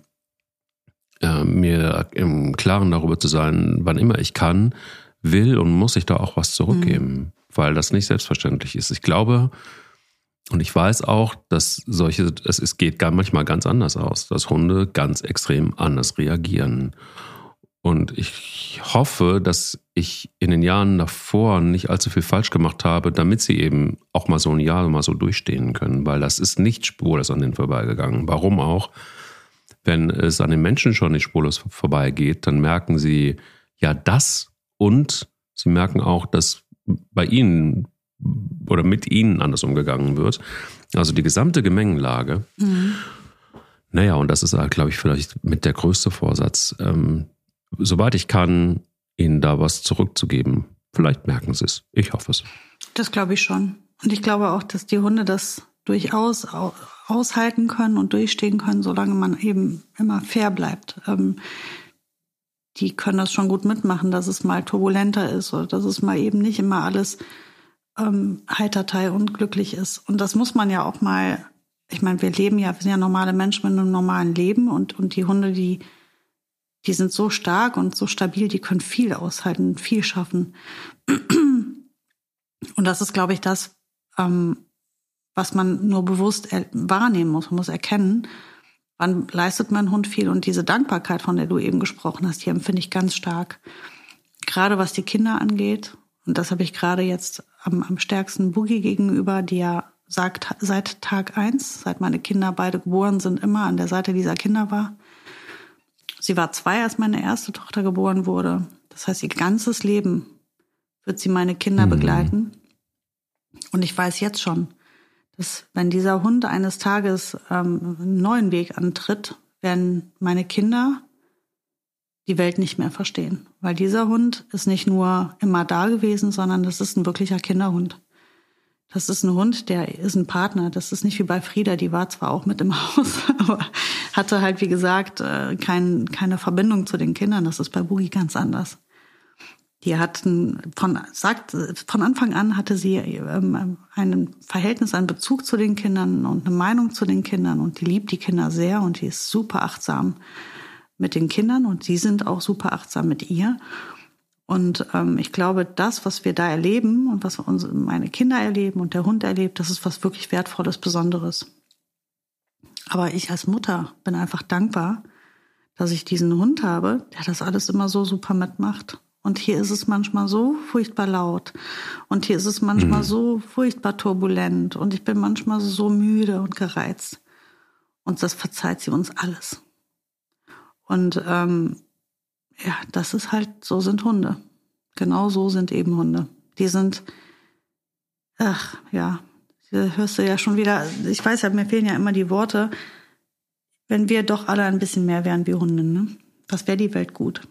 äh, mir im Klaren darüber zu sein, wann immer ich kann, will und muss ich da auch was zurückgeben, mhm. weil das nicht selbstverständlich ist. Ich glaube, und ich weiß auch, dass solche, es, es geht manchmal ganz anders aus, dass Hunde ganz extrem anders reagieren. Und ich hoffe, dass ich in den Jahren davor nicht allzu viel falsch gemacht habe, damit sie eben auch mal so ein Jahr mal so durchstehen können, weil das ist nicht spurlos an denen vorbeigegangen. Warum auch? Wenn es an den Menschen schon nicht spurlos vorbeigeht, dann merken sie ja das und sie merken auch, dass bei ihnen oder mit ihnen anders umgegangen wird. Also die gesamte Gemengenlage. Mhm. Naja, und das ist, glaube ich, vielleicht mit der größte Vorsatz. Ähm, soweit ich kann, ihnen da was zurückzugeben. Vielleicht merken sie es. Ich hoffe es. Das glaube ich schon. Und ich glaube auch, dass die Hunde das durchaus aushalten können und durchstehen können, solange man eben immer fair bleibt. Ähm, die können das schon gut mitmachen, dass es mal turbulenter ist oder dass es mal eben nicht immer alles ähm, Heitertei und glücklich ist. Und das muss man ja auch mal, ich meine, wir leben ja, wir sind ja normale Menschen mit einem normalen Leben und, und die Hunde, die, die sind so stark und so stabil, die können viel aushalten, viel schaffen. Und das ist, glaube ich, das, ähm, was man nur bewusst wahrnehmen muss. Man muss erkennen, wann leistet mein Hund viel. Und diese Dankbarkeit, von der du eben gesprochen hast, die empfinde ich ganz stark. Gerade was die Kinder angeht. Und das habe ich gerade jetzt am, am stärksten Boogie gegenüber, die ja sagt, seit Tag eins, seit meine Kinder beide geboren sind, immer an der Seite dieser Kinder war. Sie war zwei, als meine erste Tochter geboren wurde. Das heißt, ihr ganzes Leben wird sie meine Kinder mhm. begleiten. Und ich weiß jetzt schon, dass wenn dieser Hund eines Tages ähm, einen neuen Weg antritt, werden meine Kinder die Welt nicht mehr verstehen. Weil dieser Hund ist nicht nur immer da gewesen, sondern das ist ein wirklicher Kinderhund. Das ist ein Hund, der ist ein Partner. Das ist nicht wie bei Frieda, die war zwar auch mit im Haus, aber hatte halt, wie gesagt, äh, kein, keine Verbindung zu den Kindern. Das ist bei Boogie ganz anders. Die hatten von, sagt, von Anfang an hatte sie ähm, ein Verhältnis, einen Bezug zu den Kindern und eine Meinung zu den Kindern und die liebt die Kinder sehr und die ist super achtsam mit den Kindern und sie sind auch super achtsam mit ihr. Und ähm, ich glaube, das, was wir da erleben und was unsere, meine Kinder erleben und der Hund erlebt, das ist was wirklich Wertvolles, Besonderes. Aber ich als Mutter bin einfach dankbar, dass ich diesen Hund habe, der das alles immer so super mitmacht und hier ist es manchmal so furchtbar laut. Und hier ist es manchmal mhm. so furchtbar turbulent. Und ich bin manchmal so müde und gereizt. Und das verzeiht sie uns alles. Und ähm, ja, das ist halt, so sind Hunde. Genau so sind eben Hunde. Die sind, ach ja, hörst du ja schon wieder, ich weiß ja, mir fehlen ja immer die Worte, wenn wir doch alle ein bisschen mehr wären wie Hunde, ne? Was wäre die Welt gut?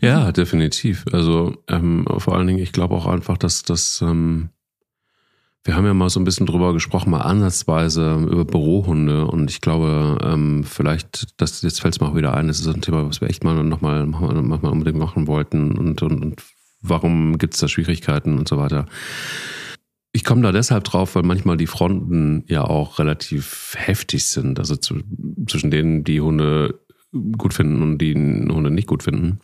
Ja, definitiv. Also ähm, vor allen Dingen, ich glaube auch einfach, dass das, ähm, wir haben ja mal so ein bisschen drüber gesprochen, mal ansatzweise über Bürohunde und ich glaube, ähm, vielleicht, das, jetzt fällt es mal wieder ein, das ist ein Thema, was wir echt mal nochmal noch mal, noch mal unbedingt machen wollten und, und, und warum gibt es da Schwierigkeiten und so weiter. Ich komme da deshalb drauf, weil manchmal die Fronten ja auch relativ heftig sind, also zu, zwischen denen die Hunde gut finden und die Hunde nicht gut finden.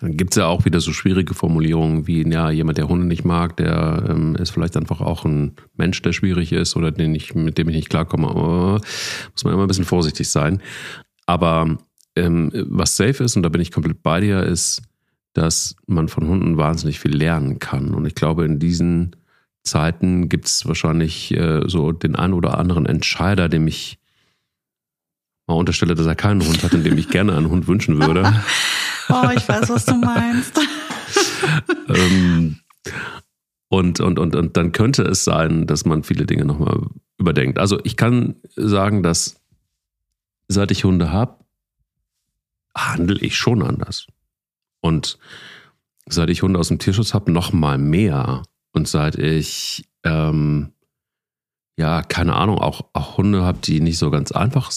Dann gibt es ja auch wieder so schwierige Formulierungen wie, ja, jemand, der Hunde nicht mag, der ähm, ist vielleicht einfach auch ein Mensch, der schwierig ist oder den ich, mit dem ich nicht klarkomme. Aber muss man immer ein bisschen vorsichtig sein. Aber ähm, was safe ist, und da bin ich komplett bei dir, ist, dass man von Hunden wahnsinnig viel lernen kann. Und ich glaube, in diesen Zeiten gibt es wahrscheinlich äh, so den einen oder anderen Entscheider, dem ich mal unterstelle, dass er keinen Hund hat, in dem ich gerne einen Hund wünschen würde. oh, ich weiß, was du meinst. ähm, und, und, und, und dann könnte es sein, dass man viele Dinge nochmal überdenkt. Also ich kann sagen, dass seit ich Hunde habe, handle ich schon anders. Und seit ich Hunde aus dem Tierschutz habe, noch mal mehr. Und seit ich ähm, ja, keine Ahnung, auch, auch Hunde habe, die nicht so ganz einfach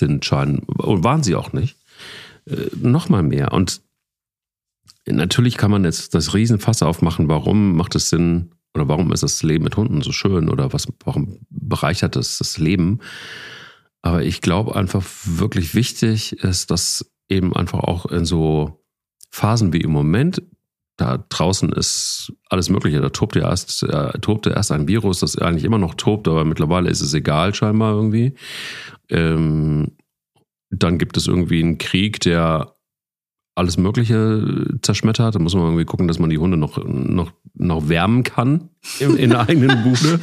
sind, scheinen, und waren sie auch nicht, äh, noch mal mehr. Und natürlich kann man jetzt das Riesenfass aufmachen, warum macht es Sinn oder warum ist das Leben mit Hunden so schön oder was, warum bereichert es das Leben? Aber ich glaube einfach wirklich wichtig ist, dass eben einfach auch in so Phasen wie im Moment da draußen ist alles Mögliche. Da tobt ja erst, äh, tobte erst ein Virus, das eigentlich immer noch tobt, aber mittlerweile ist es egal scheinbar irgendwie. Ähm, dann gibt es irgendwie einen Krieg, der alles Mögliche zerschmettert. Da muss man irgendwie gucken, dass man die Hunde noch, noch, noch wärmen kann in, in der eigenen Bude.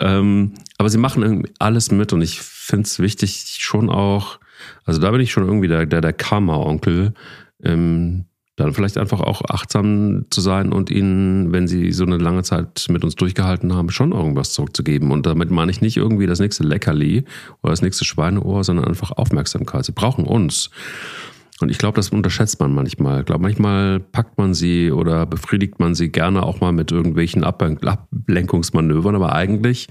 ähm, aber sie machen irgendwie alles mit und ich finde es wichtig schon auch, also da bin ich schon irgendwie der, der, der Karma-Onkel, ähm, dann vielleicht einfach auch achtsam zu sein und ihnen, wenn sie so eine lange Zeit mit uns durchgehalten haben, schon irgendwas zurückzugeben. Und damit meine ich nicht irgendwie das nächste Leckerli oder das nächste Schweineohr, sondern einfach Aufmerksamkeit. Sie brauchen uns. Und ich glaube, das unterschätzt man manchmal. Ich glaube, manchmal packt man sie oder befriedigt man sie gerne auch mal mit irgendwelchen Ablenkungsmanövern, aber eigentlich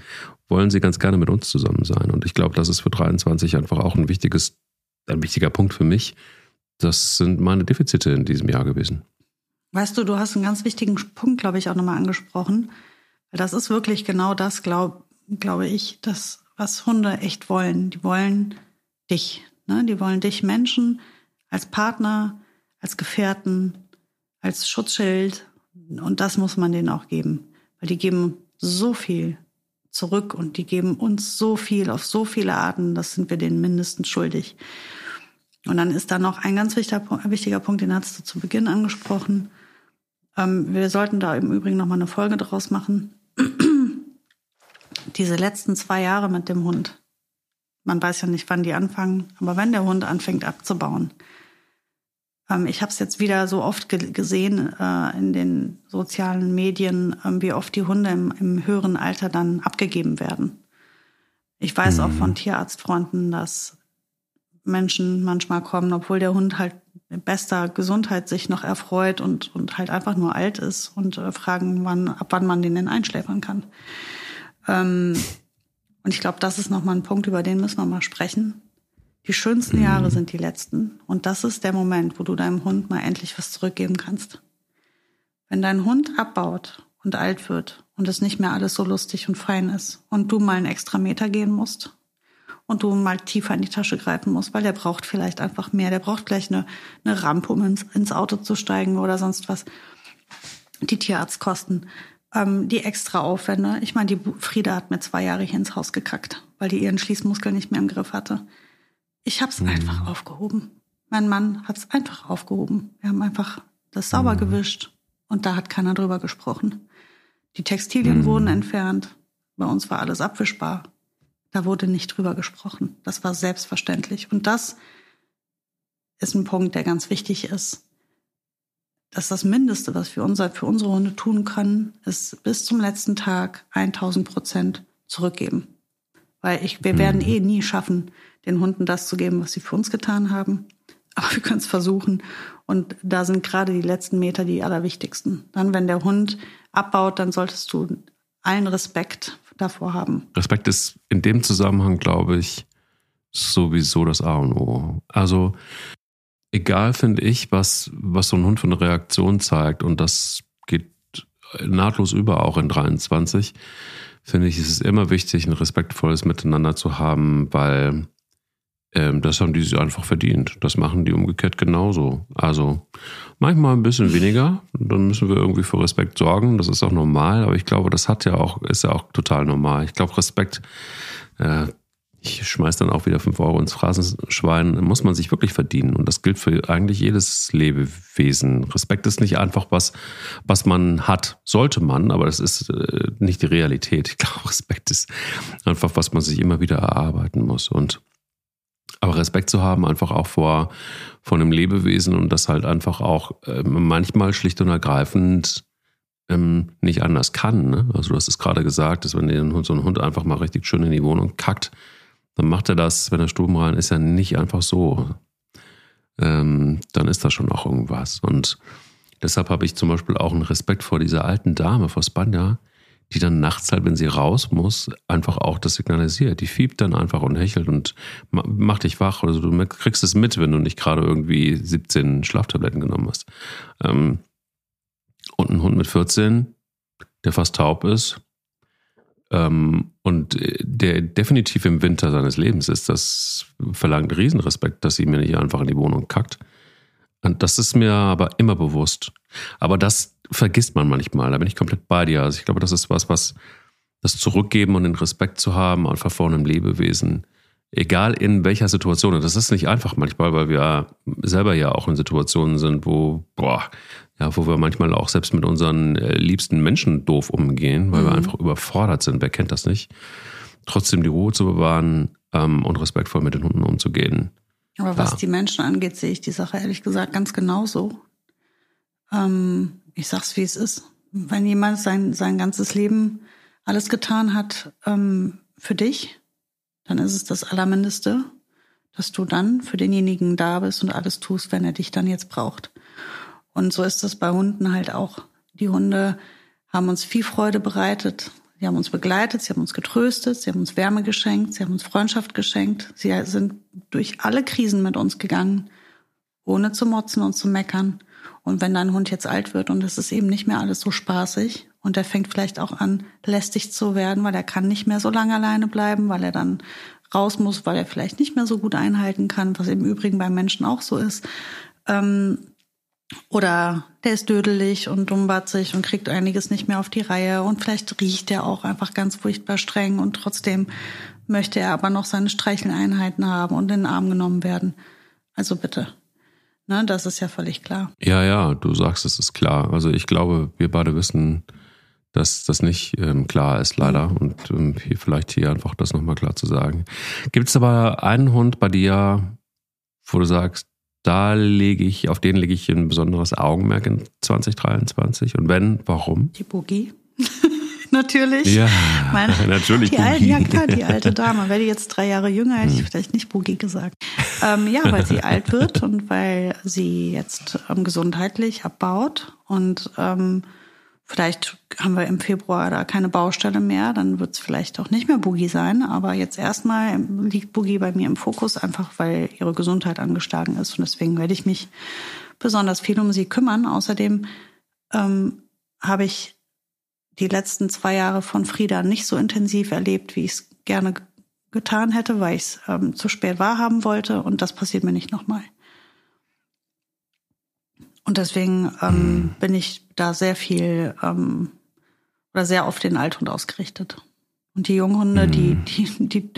wollen sie ganz gerne mit uns zusammen sein. Und ich glaube, das ist für 23 einfach auch ein wichtiges, ein wichtiger Punkt für mich, das sind meine Defizite in diesem Jahr gewesen. Weißt du, du hast einen ganz wichtigen Punkt, glaube ich, auch nochmal angesprochen. Das ist wirklich genau das, glaube glaube ich, das, was Hunde echt wollen. Die wollen dich. Ne? Die wollen dich Menschen als Partner, als Gefährten, als Schutzschild. Und das muss man denen auch geben. Weil die geben so viel zurück und die geben uns so viel auf so viele Arten. Das sind wir denen mindestens schuldig. Und dann ist da noch ein ganz wichtiger, wichtiger Punkt, den hast du zu Beginn angesprochen. Ähm, wir sollten da im Übrigen noch mal eine Folge draus machen. Diese letzten zwei Jahre mit dem Hund. Man weiß ja nicht, wann die anfangen, aber wenn der Hund anfängt abzubauen. Ähm, ich habe es jetzt wieder so oft ge gesehen äh, in den sozialen Medien, äh, wie oft die Hunde im, im, höheren Alter dann abgegeben werden. Ich weiß mhm. auch von Tierarztfreunden, dass Menschen manchmal kommen, obwohl der Hund halt bester Gesundheit sich noch erfreut und, und halt einfach nur alt ist und äh, fragen, wann, ab wann man den denn einschläfern kann. Ähm, und ich glaube, das ist nochmal ein Punkt, über den müssen wir mal sprechen. Die schönsten mhm. Jahre sind die letzten. Und das ist der Moment, wo du deinem Hund mal endlich was zurückgeben kannst. Wenn dein Hund abbaut und alt wird und es nicht mehr alles so lustig und fein ist und du mal einen extra Meter gehen musst und du mal tiefer in die Tasche greifen musst, weil der braucht vielleicht einfach mehr. Der braucht gleich eine, eine Rampe, um ins, ins Auto zu steigen oder sonst was. Die Tierarztkosten, ähm, die extra Aufwände. Ich meine, die Frieda hat mir zwei Jahre hier ins Haus gekackt, weil die ihren Schließmuskel nicht mehr im Griff hatte. Ich habe es mhm. einfach aufgehoben. Mein Mann hat es einfach aufgehoben. Wir haben einfach das sauber mhm. gewischt und da hat keiner drüber gesprochen. Die Textilien mhm. wurden entfernt. Bei uns war alles abwischbar. Da wurde nicht drüber gesprochen. Das war selbstverständlich. Und das ist ein Punkt, der ganz wichtig ist. Dass das Mindeste, was wir unser, für unsere Hunde tun können, ist bis zum letzten Tag 1000 Prozent zurückgeben. Weil ich, wir werden mhm. eh nie schaffen, den Hunden das zu geben, was sie für uns getan haben. Aber wir können es versuchen. Und da sind gerade die letzten Meter die allerwichtigsten. Dann, wenn der Hund abbaut, dann solltest du allen Respekt davor haben. Respekt ist in dem Zusammenhang, glaube ich, sowieso das A und O. Also egal finde ich, was, was so ein Hund für eine Reaktion zeigt, und das geht nahtlos über auch in 23, finde ich, ist es immer wichtig, ein respektvolles Miteinander zu haben, weil ähm, das haben die einfach verdient. Das machen die umgekehrt genauso. Also manchmal ein bisschen weniger, dann müssen wir irgendwie für Respekt sorgen. Das ist auch normal, aber ich glaube, das hat ja auch, ist ja auch total normal. Ich glaube, Respekt, äh, ich schmeiß dann auch wieder fünf Euro ins Phrasenschwein, muss man sich wirklich verdienen. Und das gilt für eigentlich jedes Lebewesen. Respekt ist nicht einfach was, was man hat, sollte man, aber das ist äh, nicht die Realität. Ich glaube, Respekt ist einfach was man sich immer wieder erarbeiten muss. Und aber Respekt zu haben, einfach auch vor, vor einem Lebewesen und das halt einfach auch äh, manchmal schlicht und ergreifend ähm, nicht anders kann. Ne? Also du hast es gerade gesagt, dass wenn so ein Hund einfach mal richtig schön in die Wohnung kackt, dann macht er das, wenn er stubenrein ist, ja nicht einfach so. Ähm, dann ist da schon auch irgendwas. Und deshalb habe ich zum Beispiel auch einen Respekt vor dieser alten Dame, vor Spanja, die dann nachts halt, wenn sie raus muss, einfach auch das signalisiert. Die fiebt dann einfach und hechelt und macht dich wach. Also du kriegst es mit, wenn du nicht gerade irgendwie 17 Schlaftabletten genommen hast. Ähm, und ein Hund mit 14, der fast taub ist ähm, und der definitiv im Winter seines Lebens ist, das verlangt Riesenrespekt, dass sie mir nicht einfach in die Wohnung kackt. Und das ist mir aber immer bewusst. Aber das vergisst man manchmal. Da bin ich komplett bei dir. Also ich glaube, das ist was, was das Zurückgeben und den Respekt zu haben, einfach vor einem Lebewesen, egal in welcher Situation. Und das ist nicht einfach manchmal, weil wir selber ja auch in Situationen sind, wo, boah, ja, wo wir manchmal auch selbst mit unseren äh, liebsten Menschen doof umgehen, weil mhm. wir einfach überfordert sind. Wer kennt das nicht? Trotzdem die Ruhe zu bewahren ähm, und respektvoll mit den Hunden umzugehen. Aber was die Menschen angeht, sehe ich die Sache ehrlich gesagt ganz genauso. Ähm, ich sag's, wie es ist. Wenn jemand sein, sein ganzes Leben alles getan hat ähm, für dich, dann ist es das Allermindeste, dass du dann für denjenigen da bist und alles tust, wenn er dich dann jetzt braucht. Und so ist das bei Hunden halt auch. Die Hunde haben uns viel Freude bereitet. Sie haben uns begleitet, sie haben uns getröstet, sie haben uns Wärme geschenkt, sie haben uns Freundschaft geschenkt. Sie sind durch alle Krisen mit uns gegangen, ohne zu motzen und zu meckern. Und wenn dein Hund jetzt alt wird und es ist eben nicht mehr alles so spaßig und er fängt vielleicht auch an, lästig zu werden, weil er kann nicht mehr so lange alleine bleiben, weil er dann raus muss, weil er vielleicht nicht mehr so gut einhalten kann, was im Übrigen beim Menschen auch so ist. Ähm, oder der ist dödelig und dummbatzig und kriegt einiges nicht mehr auf die Reihe und vielleicht riecht er auch einfach ganz furchtbar streng und trotzdem möchte er aber noch seine Streicheleinheiten haben und in den Arm genommen werden. Also bitte. Ne, das ist ja völlig klar. Ja, ja, du sagst, es ist klar. Also ich glaube, wir beide wissen, dass das nicht ähm, klar ist, leider. Und ähm, hier vielleicht hier einfach das nochmal klar zu sagen. Gibt es aber einen Hund bei dir, wo du sagst, da lege ich, auf den lege ich ein besonderes Augenmerk in 2023? Und wenn, warum? Die Boogie. natürlich. Ja, Meine, natürlich. Die alte, ja klar, die alte Dame. Wäre die jetzt drei Jahre jünger, hätte ich hm. vielleicht nicht Boogie gesagt. Ähm, ja, weil sie alt wird und weil sie jetzt ähm, gesundheitlich abbaut und ähm, Vielleicht haben wir im Februar da keine Baustelle mehr, dann wird es vielleicht auch nicht mehr Boogie sein. Aber jetzt erstmal liegt Boogie bei mir im Fokus, einfach weil ihre Gesundheit angeschlagen ist. Und deswegen werde ich mich besonders viel um sie kümmern. Außerdem ähm, habe ich die letzten zwei Jahre von Frieda nicht so intensiv erlebt, wie ich es gerne getan hätte, weil ich es ähm, zu spät wahrhaben wollte. Und das passiert mir nicht nochmal. Und deswegen ähm, mhm. bin ich da sehr viel ähm, oder sehr auf den Althund ausgerichtet. Und die Junghunde, mhm. die, die,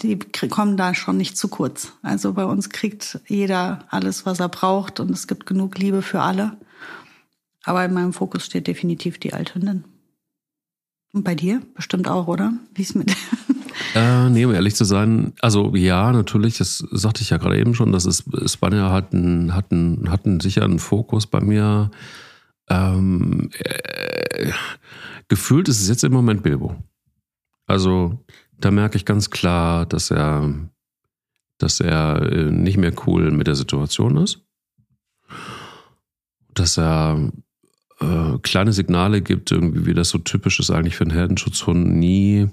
die, die kommen da schon nicht zu kurz. Also bei uns kriegt jeder alles, was er braucht und es gibt genug Liebe für alle. Aber in meinem Fokus steht definitiv die Althündin. Und bei dir bestimmt auch, oder? Wie ist mit äh, nee, um ehrlich zu sein, also ja, natürlich, das sagte ich ja gerade eben schon, das ist, Spanier hat einen, hat einen, hat einen Fokus bei mir. Ähm, äh, gefühlt ist es jetzt im Moment Bilbo. Also da merke ich ganz klar, dass er, dass er äh, nicht mehr cool mit der Situation ist. Dass er äh, kleine Signale gibt, irgendwie, wie das so typisch ist eigentlich für einen Herdenschutzhund, nie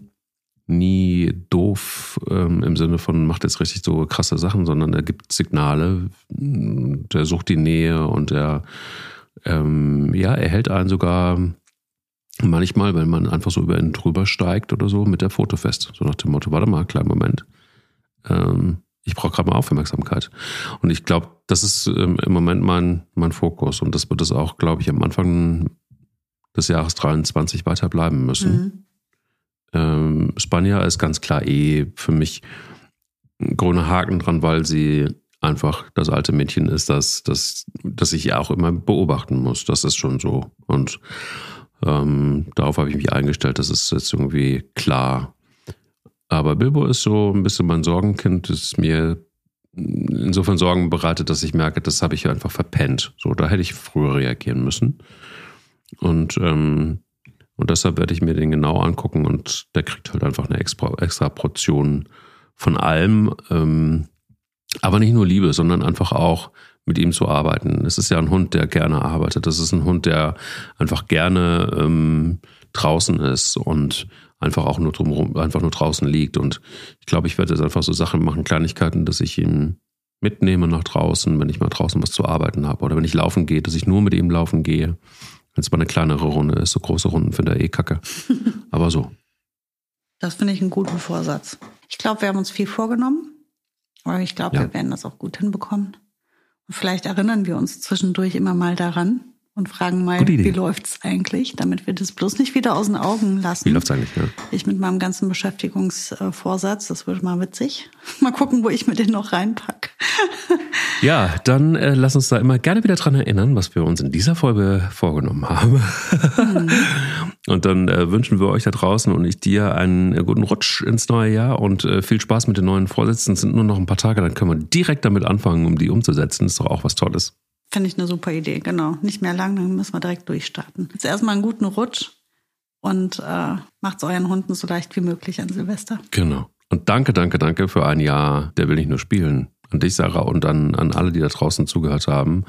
nie doof ähm, im Sinne von macht jetzt richtig so krasse Sachen, sondern er gibt Signale, der sucht die Nähe und er ähm, ja, er hält einen sogar manchmal, wenn man einfach so über ihn drüber steigt oder so, mit der Foto fest. So nach dem Motto, warte mal, kleinen Moment. Ähm, ich brauche gerade mal Aufmerksamkeit. Und ich glaube, das ist ähm, im Moment mein, mein Fokus. Und das wird es auch, glaube ich, am Anfang des Jahres 23 weiter bleiben müssen. Mhm. Ähm, Spanja ist ganz klar eh für mich ein grüner Haken dran, weil sie einfach das alte Mädchen ist, das, das, das ich auch immer beobachten muss. Das ist schon so. Und ähm, darauf habe ich mich eingestellt. Das ist jetzt irgendwie klar. Aber Bilbo ist so ein bisschen mein Sorgenkind, das mir insofern Sorgen bereitet, dass ich merke, das habe ich einfach verpennt. So, da hätte ich früher reagieren müssen. Und ähm, und deshalb werde ich mir den genau angucken und der kriegt halt einfach eine extra, extra Portion von allem. Ähm, aber nicht nur Liebe, sondern einfach auch mit ihm zu arbeiten. Es ist ja ein Hund, der gerne arbeitet. Das ist ein Hund, der einfach gerne ähm, draußen ist und einfach auch nur drumherum, einfach nur draußen liegt. Und ich glaube, ich werde jetzt einfach so Sachen machen, Kleinigkeiten, dass ich ihn mitnehme nach draußen, wenn ich mal draußen was zu arbeiten habe. Oder wenn ich laufen gehe, dass ich nur mit ihm laufen gehe. Wenn es mal eine kleinere Runde ist, so große Runden finde ich eh kacke. Aber so. Das finde ich einen guten Vorsatz. Ich glaube, wir haben uns viel vorgenommen. Aber ich glaube, ja. wir werden das auch gut hinbekommen. Und vielleicht erinnern wir uns zwischendurch immer mal daran, und fragen mal, wie läuft's eigentlich, damit wir das bloß nicht wieder aus den Augen lassen. Wie läuft's eigentlich, ja? Ich mit meinem ganzen Beschäftigungsvorsatz, das wird mal witzig. Mal gucken, wo ich mir den noch reinpack. Ja, dann äh, lass uns da immer gerne wieder dran erinnern, was wir uns in dieser Folge vorgenommen haben. Mhm. Und dann äh, wünschen wir euch da draußen und ich dir einen äh, guten Rutsch ins neue Jahr und äh, viel Spaß mit den neuen Vorsätzen. Es sind nur noch ein paar Tage, dann können wir direkt damit anfangen, um die umzusetzen. Das ist doch auch was Tolles. Finde ich eine super Idee, genau. Nicht mehr lang, dann müssen wir direkt durchstarten. Jetzt erstmal einen guten Rutsch und äh, macht es euren Hunden so leicht wie möglich an Silvester. Genau. Und danke, danke, danke für ein Jahr, der will nicht nur spielen. An dich, Sarah, und an, an alle, die da draußen zugehört haben,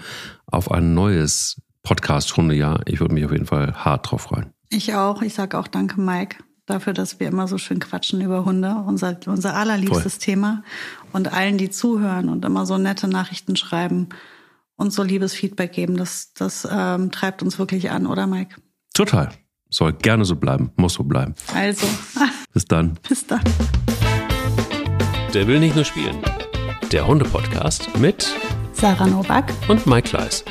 auf ein neues Podcast-Hundejahr. Ich würde mich auf jeden Fall hart drauf freuen. Ich auch. Ich sage auch danke, Mike, dafür, dass wir immer so schön quatschen über Hunde. Unser, unser allerliebstes Voll. Thema. Und allen, die zuhören und immer so nette Nachrichten schreiben uns so liebes Feedback geben. Das, das ähm, treibt uns wirklich an, oder Mike? Total. Soll gerne so bleiben, muss so bleiben. Also, Bis dann. bis dann. Der will nicht nur spielen. Der Hunde-Podcast mit Sarah Novak. und Mike Kleiss.